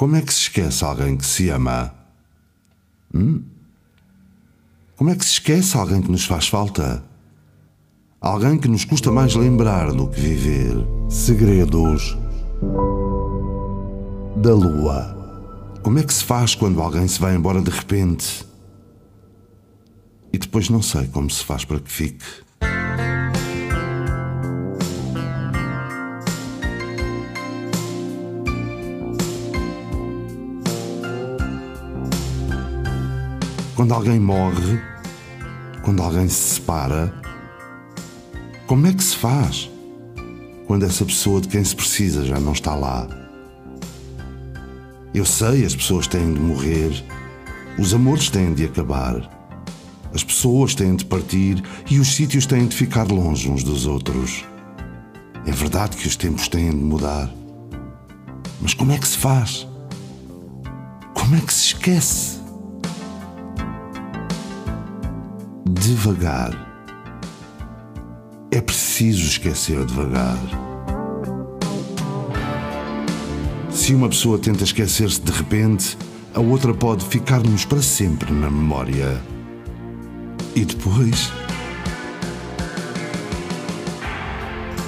Como é que se esquece alguém que se ama? Hum? Como é que se esquece alguém que nos faz falta? Alguém que nos custa mais lembrar do que viver. Segredos da Lua. Como é que se faz quando alguém se vai embora de repente? E depois não sei como se faz para que fique. Quando alguém morre, quando alguém se separa, como é que se faz quando essa pessoa de quem se precisa já não está lá? Eu sei, as pessoas têm de morrer, os amores têm de acabar, as pessoas têm de partir e os sítios têm de ficar longe uns dos outros. É verdade que os tempos têm de mudar. Mas como é que se faz? Como é que se esquece? Devagar. É preciso esquecer devagar. Se uma pessoa tenta esquecer-se de repente, a outra pode ficar-nos para sempre na memória. E depois.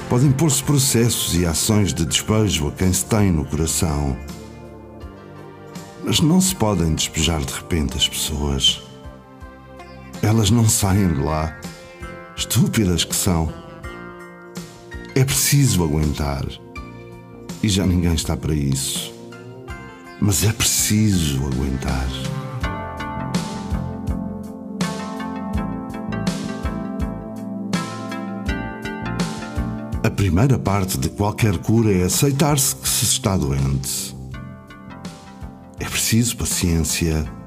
Podem pôr-se processos e ações de despejo a quem se tem no coração. Mas não se podem despejar de repente as pessoas. Elas não saem de lá. Estúpidas que são. É preciso aguentar. E já ninguém está para isso. Mas é preciso aguentar. A primeira parte de qualquer cura é aceitar-se que se está doente. É preciso paciência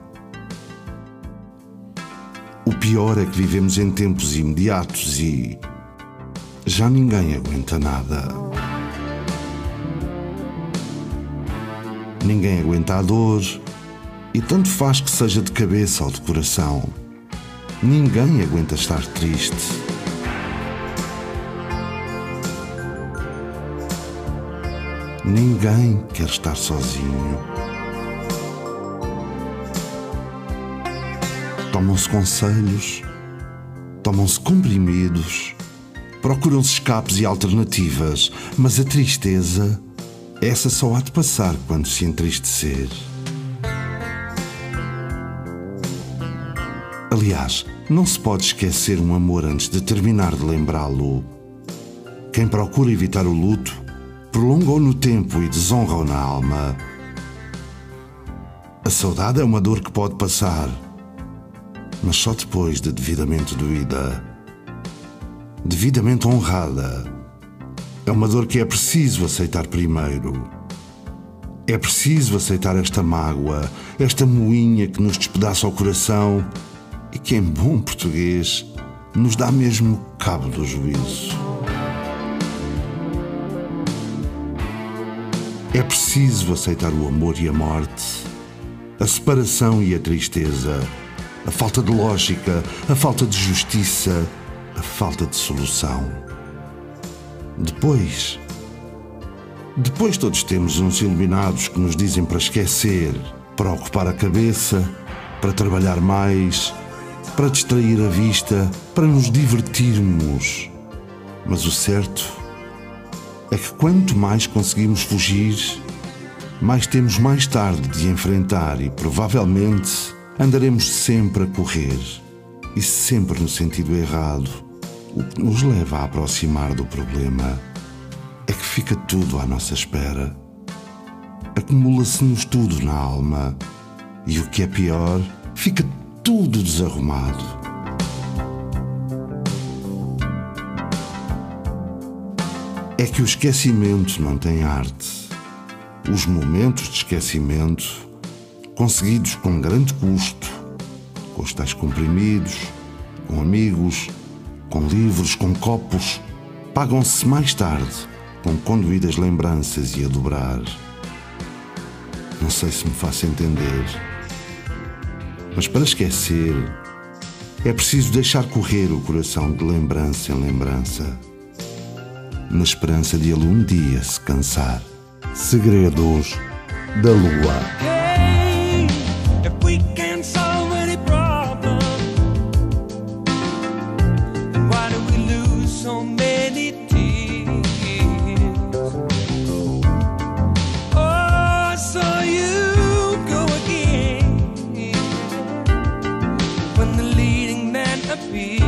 o pior é que vivemos em tempos imediatos e já ninguém aguenta nada. Ninguém aguenta a dor e tanto faz que seja de cabeça ou de coração. Ninguém aguenta estar triste. Ninguém quer estar sozinho. Tomam-se conselhos, tomam-se comprimidos, procuram-se escapes e alternativas, mas a tristeza, essa só há de passar quando se entristecer. Aliás, não se pode esquecer um amor antes de terminar de lembrá-lo. Quem procura evitar o luto, prolonga-o no tempo e desonra-o na alma. A saudade é uma dor que pode passar mas só depois de devidamente doída, devidamente honrada. É uma dor que é preciso aceitar primeiro. É preciso aceitar esta mágoa, esta moinha que nos despedaça o coração e que, em bom português, nos dá mesmo cabo do juízo. É preciso aceitar o amor e a morte, a separação e a tristeza a falta de lógica, a falta de justiça, a falta de solução. Depois, depois todos temos uns iluminados que nos dizem para esquecer, para ocupar a cabeça, para trabalhar mais, para distrair a vista, para nos divertirmos. Mas o certo é que quanto mais conseguimos fugir, mais temos mais tarde de enfrentar e provavelmente Andaremos sempre a correr e sempre no sentido errado. O que nos leva a aproximar do problema é que fica tudo à nossa espera. Acumula-se-nos tudo na alma e o que é pior, fica tudo desarrumado. É que o esquecimento não tem arte. Os momentos de esquecimento conseguidos com grande custo, com os tais comprimidos, com amigos, com livros, com copos, pagam-se mais tarde com conduídas lembranças e a dobrar. Não sei se me faço entender, mas para esquecer é preciso deixar correr o coração de lembrança em lembrança, na esperança de ele um dia se cansar. Segredos da Lua. be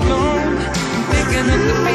alone, picking up the